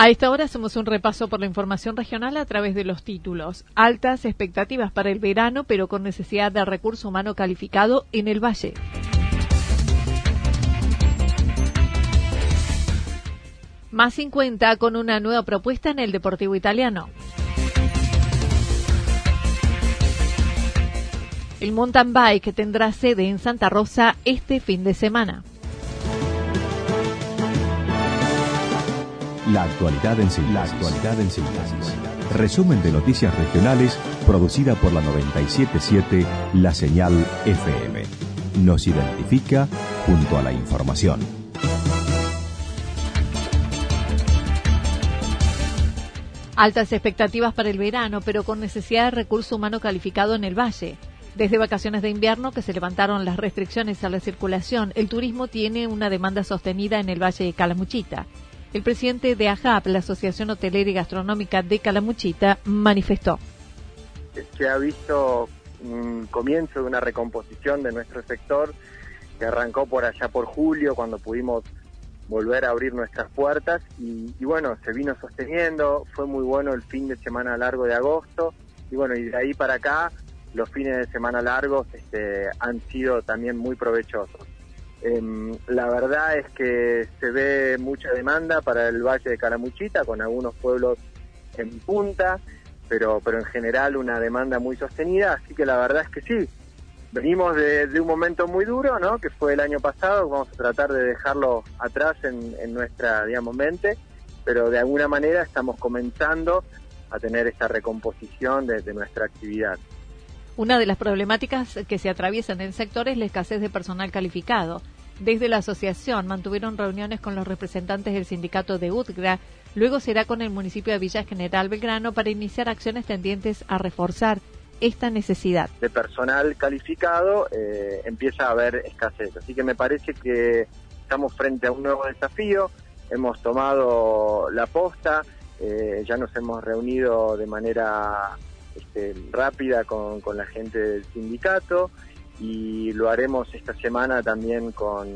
A esta hora hacemos un repaso por la información regional a través de los títulos. Altas expectativas para el verano, pero con necesidad de recurso humano calificado en el Valle. Más 50 con una nueva propuesta en el Deportivo Italiano. El mountain bike tendrá sede en Santa Rosa este fin de semana. La actualidad en síntesis. Resumen de noticias regionales producida por la 977 La Señal FM. Nos identifica junto a la información. Altas expectativas para el verano, pero con necesidad de recurso humano calificado en el valle. Desde vacaciones de invierno que se levantaron las restricciones a la circulación, el turismo tiene una demanda sostenida en el Valle de Calamuchita. El presidente de AJAP, la Asociación Hotelera y Gastronómica de Calamuchita, manifestó. Se ha visto un comienzo de una recomposición de nuestro sector que arrancó por allá por julio, cuando pudimos volver a abrir nuestras puertas y, bueno, se vino sosteniendo, fue muy bueno el fin de semana largo de agosto y bueno, y de ahí para acá los fines de semana largos este, han sido también muy provechosos. Eh, la verdad es que se ve mucha demanda para el Valle de Calamuchita, con algunos pueblos en punta, pero, pero en general una demanda muy sostenida, así que la verdad es que sí. Venimos de, un momento muy duro, ¿no? Que fue el año pasado, vamos a tratar de dejarlo atrás en, en nuestra, digamos, mente, pero de alguna manera estamos comenzando a tener esta recomposición de nuestra actividad. Una de las problemáticas que se atraviesan en el sector es la escasez de personal calificado. Desde la asociación mantuvieron reuniones con los representantes del sindicato de UTGRA, luego será con el municipio de Villa General Belgrano para iniciar acciones tendientes a reforzar esta necesidad. De personal calificado eh, empieza a haber escasez, así que me parece que estamos frente a un nuevo desafío, hemos tomado la posta, eh, ya nos hemos reunido de manera este, rápida con, con, la gente del sindicato y lo haremos esta semana también con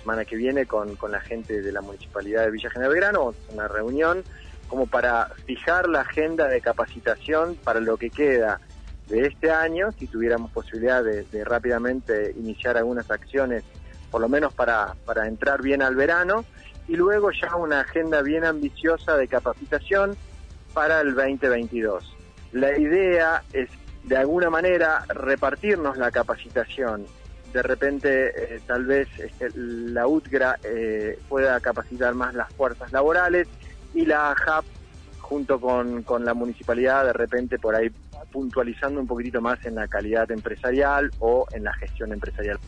semana que viene con, con la gente de la municipalidad de Villa General Belgrano, una reunión como para fijar la agenda de capacitación para lo que queda de este año, si tuviéramos posibilidad de, de rápidamente iniciar algunas acciones, por lo menos para, para entrar bien al verano, y luego ya una agenda bien ambiciosa de capacitación para el 2022 la idea es de alguna manera repartirnos la capacitación. De repente, eh, tal vez este, la UTGRA eh, pueda capacitar más las fuerzas laborales y la AJAP, junto con, con la municipalidad, de repente por ahí puntualizando un poquitito más en la calidad empresarial o en la gestión empresarial.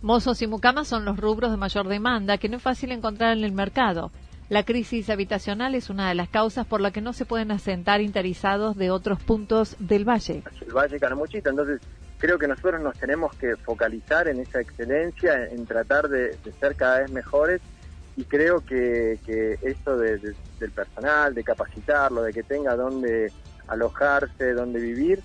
Mozos y mucamas son los rubros de mayor demanda que no es fácil encontrar en el mercado. La crisis habitacional es una de las causas por la que no se pueden asentar interizados de otros puntos del valle. El Valle Canamuchita, entonces creo que nosotros nos tenemos que focalizar en esa excelencia, en tratar de, de ser cada vez mejores y creo que, que esto de, de, del personal, de capacitarlo, de que tenga dónde alojarse, dónde vivir,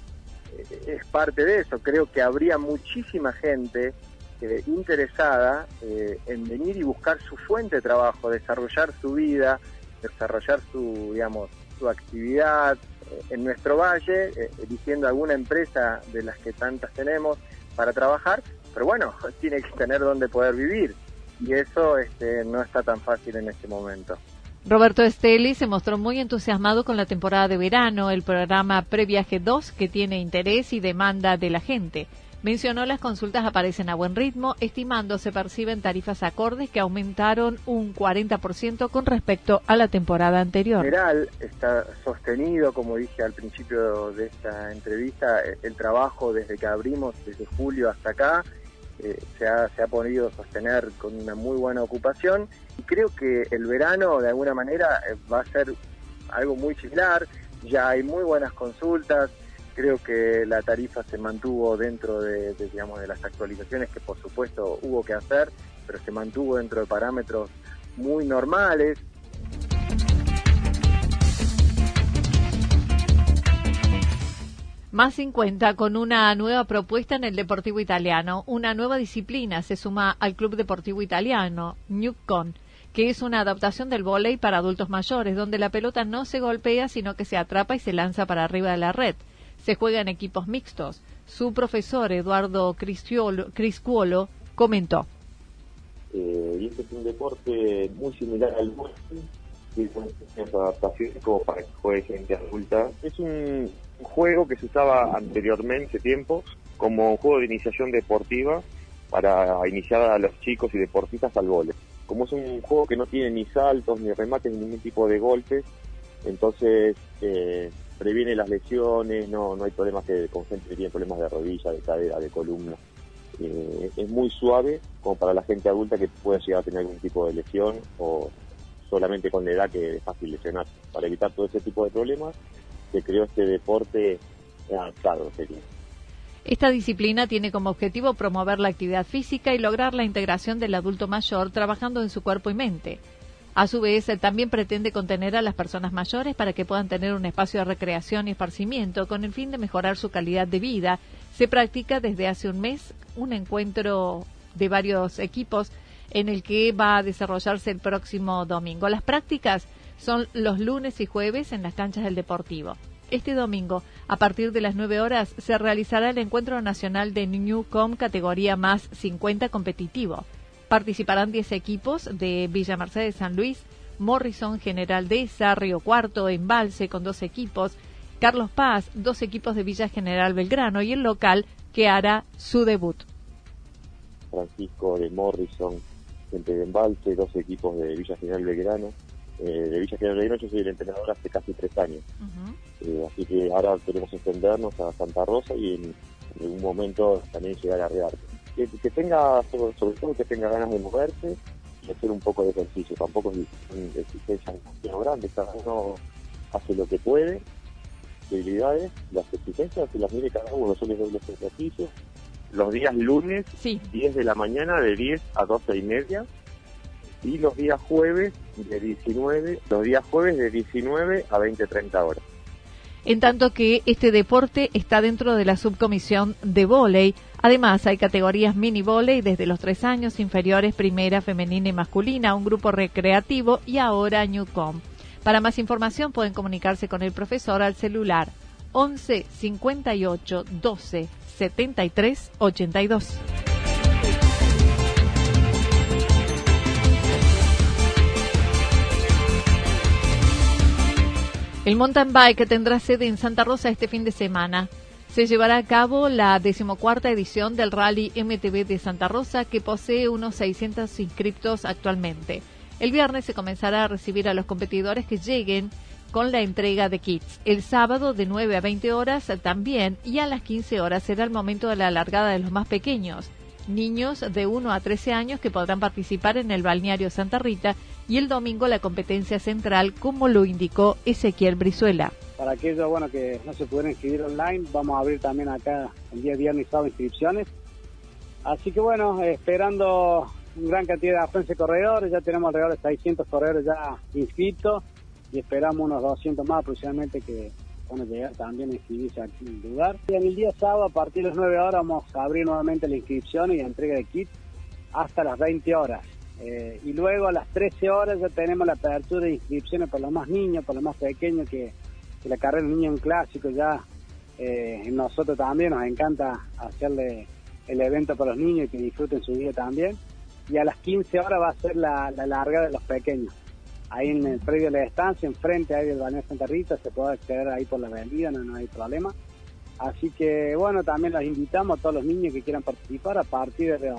es parte de eso. Creo que habría muchísima gente eh, interesada eh, en venir y buscar su fuente de trabajo, desarrollar su vida, desarrollar su, digamos, su actividad eh, en nuestro valle, eligiendo alguna empresa de las que tantas tenemos para trabajar, pero bueno, tiene que tener donde poder vivir y eso este, no está tan fácil en este momento. Roberto Esteli se mostró muy entusiasmado con la temporada de verano, el programa Previaje 2, que tiene interés y demanda de la gente. Mencionó las consultas aparecen a buen ritmo, estimando se perciben tarifas acordes que aumentaron un 40% con respecto a la temporada anterior. En general está sostenido, como dije al principio de esta entrevista, el trabajo desde que abrimos, desde julio hasta acá, eh, se, ha, se ha podido sostener con una muy buena ocupación y creo que el verano de alguna manera eh, va a ser algo muy similar, ya hay muy buenas consultas, creo que la tarifa se mantuvo dentro de, digamos, de las actualizaciones que por supuesto hubo que hacer, pero se mantuvo dentro de parámetros muy normales. Más 50 con una nueva propuesta en el Deportivo Italiano. Una nueva disciplina se suma al Club Deportivo Italiano, Newcon, que es una adaptación del vóley para adultos mayores, donde la pelota no se golpea, sino que se atrapa y se lanza para arriba de la red. Se juega en equipos mixtos. Su profesor, Eduardo Criscuolo, comentó. Eh, este es un deporte muy similar al tiene adaptaciones como para que juegue gente adulta. Es un un juego que se usaba anteriormente tiempo como juego de iniciación deportiva para iniciar a los chicos y deportistas al vole. Como es un juego que no tiene ni saltos, ni remates, ni ningún tipo de golpes, entonces eh, previene las lesiones, no, no hay problemas que con gente que tiene problemas de rodilla, de cadera, de columna. Eh, es muy suave como para la gente adulta que puede llegar a tener algún tipo de lesión o solamente con la edad que es fácil lesionarse. Para evitar todo ese tipo de problemas, que creó este deporte avanzado sería. Esta disciplina tiene como objetivo promover la actividad física y lograr la integración del adulto mayor trabajando en su cuerpo y mente. A su vez, también pretende contener a las personas mayores para que puedan tener un espacio de recreación y esparcimiento con el fin de mejorar su calidad de vida. Se practica desde hace un mes un encuentro de varios equipos en el que va a desarrollarse el próximo domingo. Las prácticas son los lunes y jueves en las canchas del Deportivo. Este domingo, a partir de las 9 horas, se realizará el encuentro nacional de Newcom categoría más 50 competitivo. Participarán 10 equipos de Villa Mercedes San Luis, Morrison General Deza, Río Cuarto, Embalse con dos equipos, Carlos Paz, dos equipos de Villa General Belgrano y el local que hará su debut. Francisco de Morrison, gente de Embalse, dos equipos de Villa General Belgrano, eh, de Villa General de yo soy el entrenador hace casi tres años. Eh, así que ahora queremos extendernos a Santa Rosa y en, algún momento también llegar a Rearte. Que, que, tenga, sobre, todo que tenga ganas de moverse y hacer un poco de ejercicio. Tampoco es exigencia demasiado grande, cada uno hace lo que puede, debilidades, las exigencias y las mire cada uno, son los ejercicios. Los días lunes, 10 de la mañana, de 10 a 12 y media, y los días jueves de 19, los días jueves de 19 a 20-30 horas. En tanto que este deporte está dentro de la subcomisión de vóley. Además, hay categorías mini vóley desde los tres años inferiores, primera, femenina y masculina, un grupo recreativo y ahora Newcom. Para más información pueden comunicarse con el profesor al celular 11 58 12 73 82. El mountain bike tendrá sede en Santa Rosa este fin de semana. Se llevará a cabo la decimocuarta edición del Rally MTB de Santa Rosa, que posee unos 600 inscriptos actualmente. El viernes se comenzará a recibir a los competidores que lleguen con la entrega de kits. El sábado de 9 a 20 horas también y a las 15 horas será el momento de la largada de los más pequeños niños de 1 a 13 años que podrán participar en el balneario Santa Rita y el domingo la competencia central, como lo indicó Ezequiel Brizuela. Para aquellos bueno, que no se pudieron inscribir online, vamos a abrir también acá el día viernes y sábado inscripciones. Así que bueno, esperando una gran cantidad de afluencia de corredores, ya tenemos alrededor de 600 corredores ya inscritos y esperamos unos 200 más aproximadamente que, también a inscribirse aquí en el lugar. Y en el día sábado, a partir de las 9 horas, vamos a abrir nuevamente la inscripción y la entrega de kit hasta las 20 horas. Eh, y luego a las 13 horas ya tenemos la apertura de inscripciones para los más niños, para los más pequeños, que, la carrera de niño en clásico ya eh, nosotros también nos encanta hacerle el evento para los niños y que disfruten su día también. Y a las 15 horas va a ser la, la larga de los pequeños ahí en el predio de la estancia, enfrente ahí del balneario Santa Rita, se puede acceder ahí por la avenida, no, hay problema. Así que bueno, también los invitamos a todos los niños que quieran participar a partir de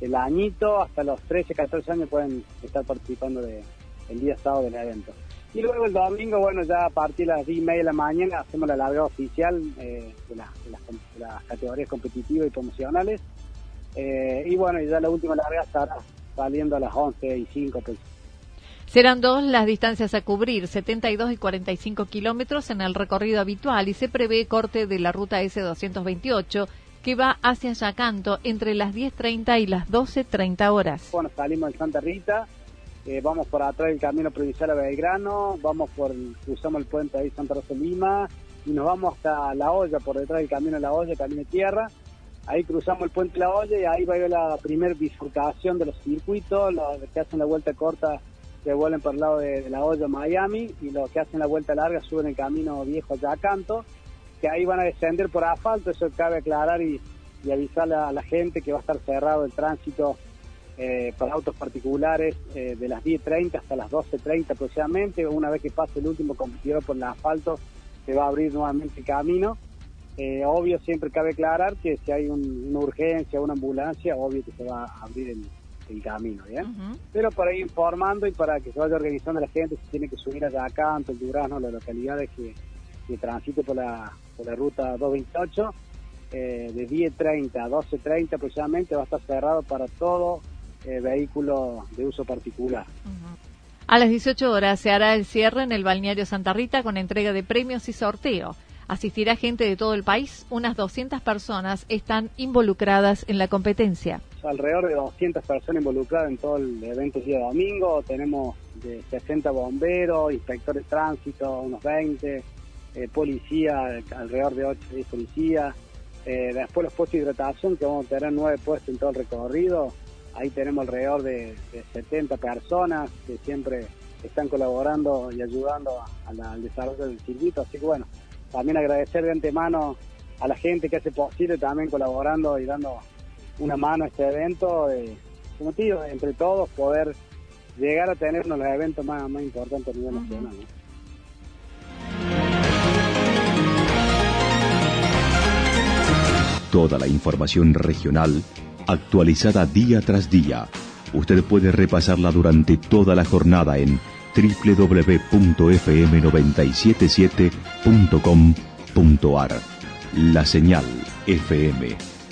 del añito hasta los 13, 14 años pueden estar participando de, el día sábado del evento. Y luego el domingo, bueno, ya a partir de las 10 y media de la mañana hacemos la larga oficial eh, de, las, categorías competitivas y promocionales. Eh, y bueno, ya la última larga estará saliendo a las 11 y 5 pues, Serán dos las distancias a cubrir, 72 y 45 kilómetros en el recorrido habitual y se prevé corte de la ruta S228 que va hacia Yacanto entre las 10.30 y las 12.30 horas. Bueno, salimos de Santa Rita, eh, vamos por atrás del camino provincial a Belgrano, vamos por, cruzamos el puente ahí Santa Rosa Lima y nos vamos hasta La Olla, por detrás del camino La Olla, camino de tierra. Ahí cruzamos el puente La Olla y ahí va a ir la primer bifurcación de los circuitos, los que hacen la vuelta corta que vuelven por el lado de, la olla Miami y los que hacen la vuelta larga suben el camino viejo a Canto, que ahí van a descender por asfalto, eso cabe aclarar y, y avisarle a la gente que va a estar cerrado el tránsito eh, para autos particulares eh, de las 10.30 hasta las 12.30 aproximadamente, una vez que pase el último competidor por el asfalto se va a abrir nuevamente el camino. Eh, obvio, siempre cabe aclarar que si hay una urgencia, una ambulancia, obvio que se va a abrir el, el camino, ¿bien? Pero para ir informando y para que se vaya organizando la gente, se tiene que subir allá acá, ante el Durazno, las localidades que, que transite por la, por la ruta 228, eh, de 10.30 a 12.30 aproximadamente va a estar cerrado para todo eh, vehículo de uso particular. A las 18 horas se hará el cierre en el balneario Santa Rita con entrega de premios y sorteo. Asistirá gente de todo el país. Unas 200 personas están involucradas en la competencia. Alrededor de 200 personas involucradas en todo el evento día domingo. Tenemos de 60 bomberos, inspectores de tránsito, unos 20, eh, policía, alrededor de 8 10 policías. Eh, después los puestos de hidratación, que vamos a tener 9 puestos en todo el recorrido. Ahí tenemos alrededor de, 70 personas que siempre están colaborando y ayudando al desarrollo del circuito. Así que bueno, también agradecer de antemano a la gente que hace posible también colaborando y dando una mano a este evento. Eh, como digo, entre todos poder llegar a tener uno de los eventos más, más importantes a nivel nacional. Toda la información regional actualizada día tras día. Usted puede repasarla durante toda la jornada en www.fm977.com.ar. La señal FM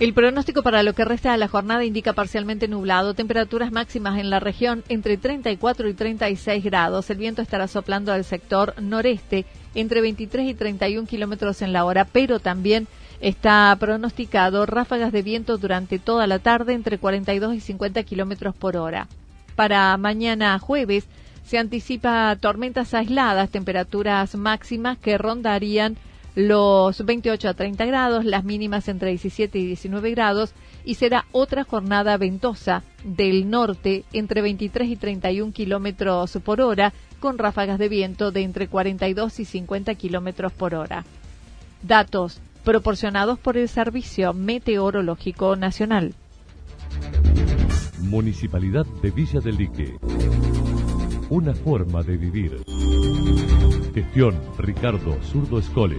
El pronóstico para lo que resta de la jornada indica parcialmente nublado, temperaturas máximas en la región entre 34 y 36 grados. El viento estará soplando al sector noreste entre 23 y 31 kilómetros en la hora, pero también está pronosticado ráfagas de viento durante toda la tarde entre 42 y 50 kilómetros por hora. Para mañana jueves se anticipa tormentas aisladas, temperaturas máximas que rondarían los 28 a 30 grados, las mínimas entre 17 y 19 grados, y será otra jornada ventosa del norte entre 23 y 31 kilómetros por hora, con ráfagas de viento de entre 42 y 50 kilómetros por hora. Datos proporcionados por el Servicio Meteorológico Nacional. Municipalidad de Villa del Lique. Una forma de vivir. Gestión Ricardo Zurdo Escole.